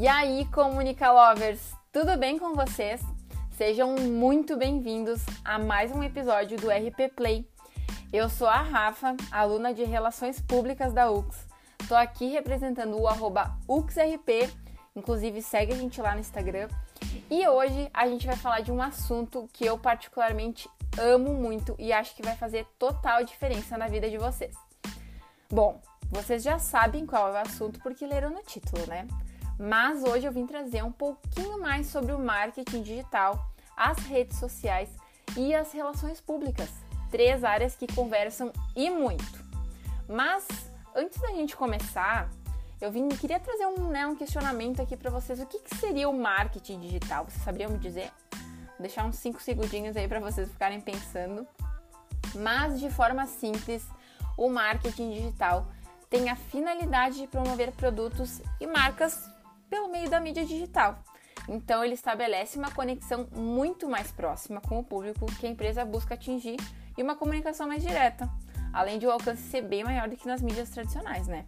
E aí, Comunica Lovers, tudo bem com vocês? Sejam muito bem-vindos a mais um episódio do RP Play. Eu sou a Rafa, aluna de Relações Públicas da UX. Estou aqui representando o UXRP, inclusive segue a gente lá no Instagram. E hoje a gente vai falar de um assunto que eu particularmente amo muito e acho que vai fazer total diferença na vida de vocês. Bom, vocês já sabem qual é o assunto porque leram no título, né? Mas hoje eu vim trazer um pouquinho mais sobre o marketing digital, as redes sociais e as relações públicas. Três áreas que conversam e muito. Mas antes da gente começar, eu vim, queria trazer um, né, um questionamento aqui para vocês. O que, que, seria o marketing digital? Vocês saberiam me dizer? Vou deixar uns cinco segundinhos aí para vocês ficarem pensando. Mas de forma simples, o marketing digital tem a finalidade de promover produtos e marcas pelo meio da mídia digital. Então, ele estabelece uma conexão muito mais próxima com o público que a empresa busca atingir e uma comunicação mais direta, além de o alcance ser bem maior do que nas mídias tradicionais, né?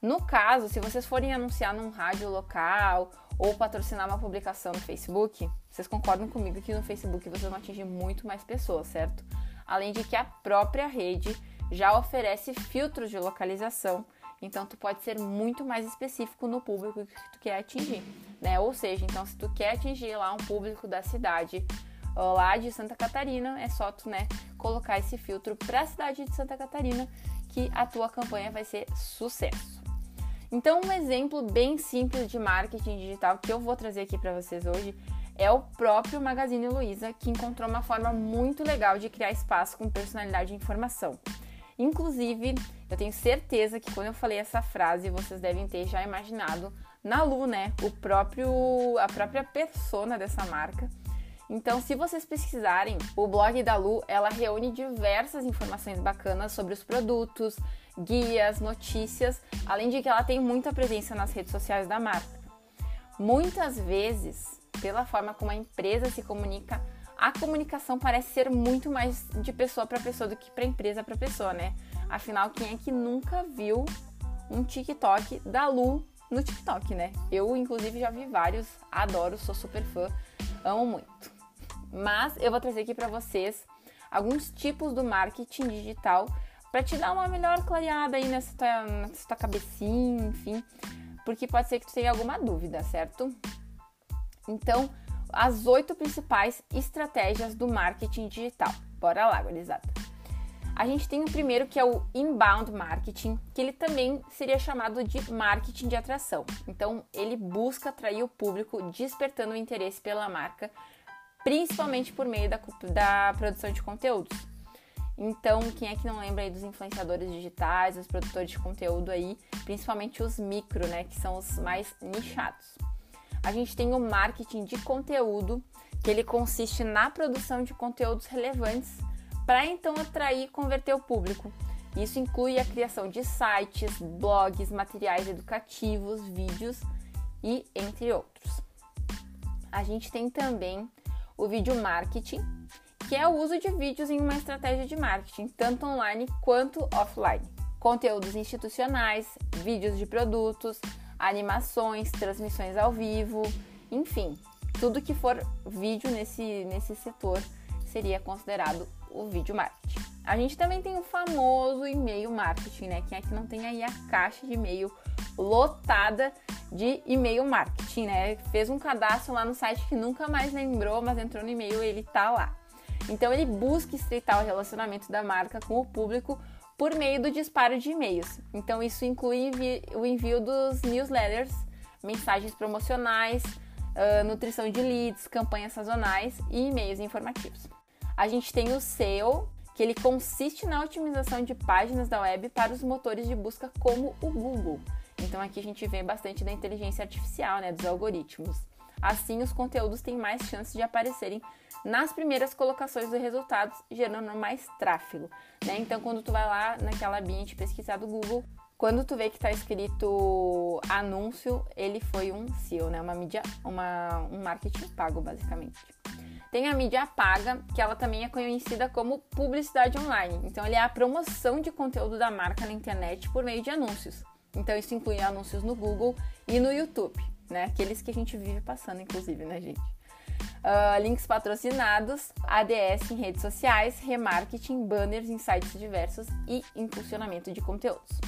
No caso, se vocês forem anunciar num rádio local ou patrocinar uma publicação no Facebook, vocês concordam comigo que no Facebook vocês vão atingir muito mais pessoas, certo? Além de que a própria rede já oferece filtros de localização então tu pode ser muito mais específico no público que tu quer atingir, né? Ou seja, então se tu quer atingir lá um público da cidade lá de Santa Catarina, é só tu, né, colocar esse filtro para a cidade de Santa Catarina que a tua campanha vai ser sucesso. Então, um exemplo bem simples de marketing digital que eu vou trazer aqui para vocês hoje é o próprio Magazine Luiza, que encontrou uma forma muito legal de criar espaço com personalidade e informação. Inclusive, eu tenho certeza que quando eu falei essa frase, vocês devem ter já imaginado na Lu, né? O próprio, a própria persona dessa marca. Então, se vocês pesquisarem, o blog da Lu, ela reúne diversas informações bacanas sobre os produtos, guias, notícias, além de que ela tem muita presença nas redes sociais da marca. Muitas vezes, pela forma como a empresa se comunica, a comunicação parece ser muito mais de pessoa para pessoa do que para empresa para pessoa, né? Afinal, quem é que nunca viu um TikTok da Lu no TikTok, né? Eu, inclusive, já vi vários, adoro, sou super fã, amo muito. Mas eu vou trazer aqui para vocês alguns tipos do marketing digital para te dar uma melhor clareada aí nessa tua, nessa tua cabecinha, enfim, porque pode ser que tu tenha alguma dúvida, certo? Então, as oito principais estratégias do marketing digital. Bora lá, gurizada. A gente tem o primeiro que é o inbound marketing, que ele também seria chamado de marketing de atração. Então, ele busca atrair o público, despertando o interesse pela marca, principalmente por meio da, da produção de conteúdos. Então, quem é que não lembra aí dos influenciadores digitais, os produtores de conteúdo aí, principalmente os micro, né, que são os mais nichados a gente tem o marketing de conteúdo, que ele consiste na produção de conteúdos relevantes para então atrair e converter o público. Isso inclui a criação de sites, blogs, materiais educativos, vídeos e entre outros. A gente tem também o vídeo marketing, que é o uso de vídeos em uma estratégia de marketing, tanto online quanto offline. Conteúdos institucionais, vídeos de produtos, animações, transmissões ao vivo, enfim, tudo que for vídeo nesse, nesse setor seria considerado o vídeo marketing. A gente também tem o famoso e-mail marketing, né? Quem é que não tem aí a caixa de e-mail lotada de e-mail marketing, né? Fez um cadastro lá no site que nunca mais lembrou, mas entrou no e-mail ele tá lá. Então ele busca estreitar o relacionamento da marca com o público por meio do disparo de e-mails. Então, isso inclui o envio dos newsletters, mensagens promocionais, uh, nutrição de leads, campanhas sazonais e e-mails informativos. A gente tem o SEO, que ele consiste na otimização de páginas da web para os motores de busca como o Google. Então aqui a gente vê bastante da inteligência artificial, né, dos algoritmos. Assim, os conteúdos têm mais chances de aparecerem nas primeiras colocações dos resultados, gerando mais tráfego. Né? Então, quando tu vai lá naquela ambiente pesquisar do Google, quando tu vê que está escrito anúncio, ele foi um SEO, né? Uma mídia, uma, um marketing pago, basicamente. Tem a mídia paga, que ela também é conhecida como publicidade online. Então, ele é a promoção de conteúdo da marca na internet por meio de anúncios. Então, isso inclui anúncios no Google e no YouTube. Né? Aqueles que a gente vive passando, inclusive, né, gente? Uh, links patrocinados, ADS em redes sociais, remarketing, banners em sites diversos e impulsionamento de conteúdos.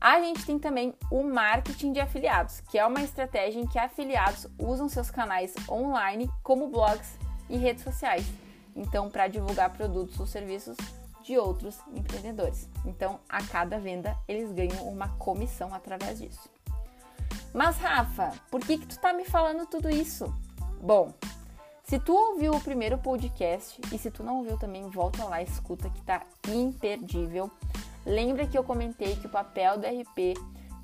A gente tem também o marketing de afiliados, que é uma estratégia em que afiliados usam seus canais online como blogs e redes sociais. Então, para divulgar produtos ou serviços de outros empreendedores. Então, a cada venda, eles ganham uma comissão através disso. Mas, Rafa, por que, que tu tá me falando tudo isso? Bom, se tu ouviu o primeiro podcast e se tu não ouviu também, volta lá, escuta que tá imperdível. Lembra que eu comentei que o papel do RP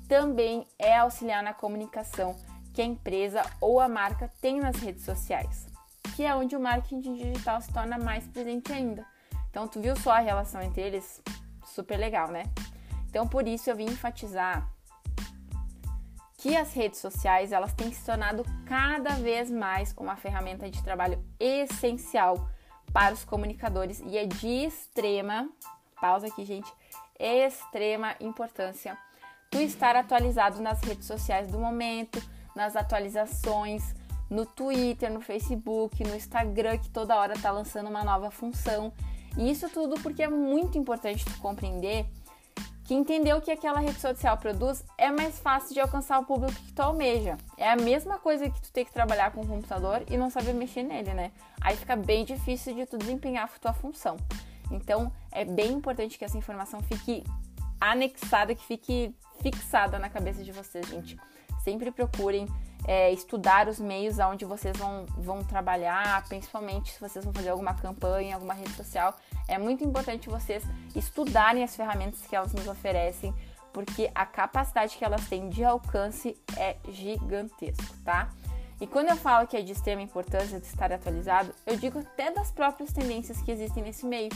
também é auxiliar na comunicação que a empresa ou a marca tem nas redes sociais, que é onde o marketing digital se torna mais presente ainda. Então, tu viu só a relação entre eles? Super legal, né? Então, por isso eu vim enfatizar que as redes sociais elas têm se tornado cada vez mais uma ferramenta de trabalho essencial para os comunicadores e é de extrema, pausa aqui, gente, extrema importância tu estar atualizado nas redes sociais do momento, nas atualizações, no Twitter, no Facebook, no Instagram, que toda hora tá lançando uma nova função. E isso tudo porque é muito importante tu compreender que entender o que aquela rede social produz é mais fácil de alcançar o público que tu almeja. É a mesma coisa que tu ter que trabalhar com o computador e não saber mexer nele, né? Aí fica bem difícil de tu desempenhar a tua função. Então, é bem importante que essa informação fique anexada, que fique fixada na cabeça de vocês, gente. Sempre procurem é, estudar os meios onde vocês vão, vão trabalhar, principalmente se vocês vão fazer alguma campanha, alguma rede social. É muito importante vocês estudarem as ferramentas que elas nos oferecem, porque a capacidade que elas têm de alcance é gigantesco, tá? E quando eu falo que é de extrema importância de estar atualizado, eu digo até das próprias tendências que existem nesse meio.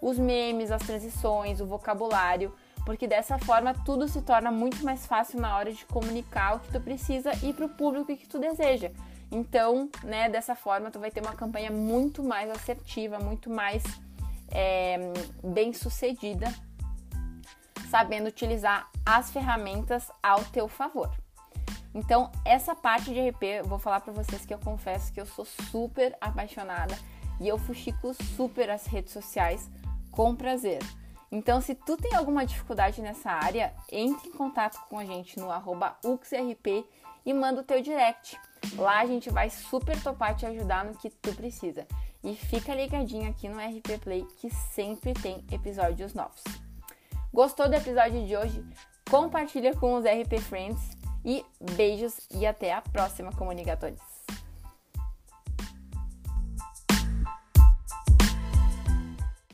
Os memes, as transições, o vocabulário, porque dessa forma tudo se torna muito mais fácil na hora de comunicar o que tu precisa e para o público que tu deseja. Então, né, dessa forma tu vai ter uma campanha muito mais assertiva, muito mais é, bem sucedida, sabendo utilizar as ferramentas ao teu favor. Então, essa parte de RP, eu vou falar para vocês que eu confesso que eu sou super apaixonada e eu fuxico super as redes sociais com prazer. Então, se tu tem alguma dificuldade nessa área, entre em contato com a gente no UXRP e manda o teu direct. Lá a gente vai super topar te ajudar no que tu precisa. E fica ligadinho aqui no RP Play que sempre tem episódios novos. Gostou do episódio de hoje? Compartilha com os RP Friends e beijos e até a próxima, comunicadores!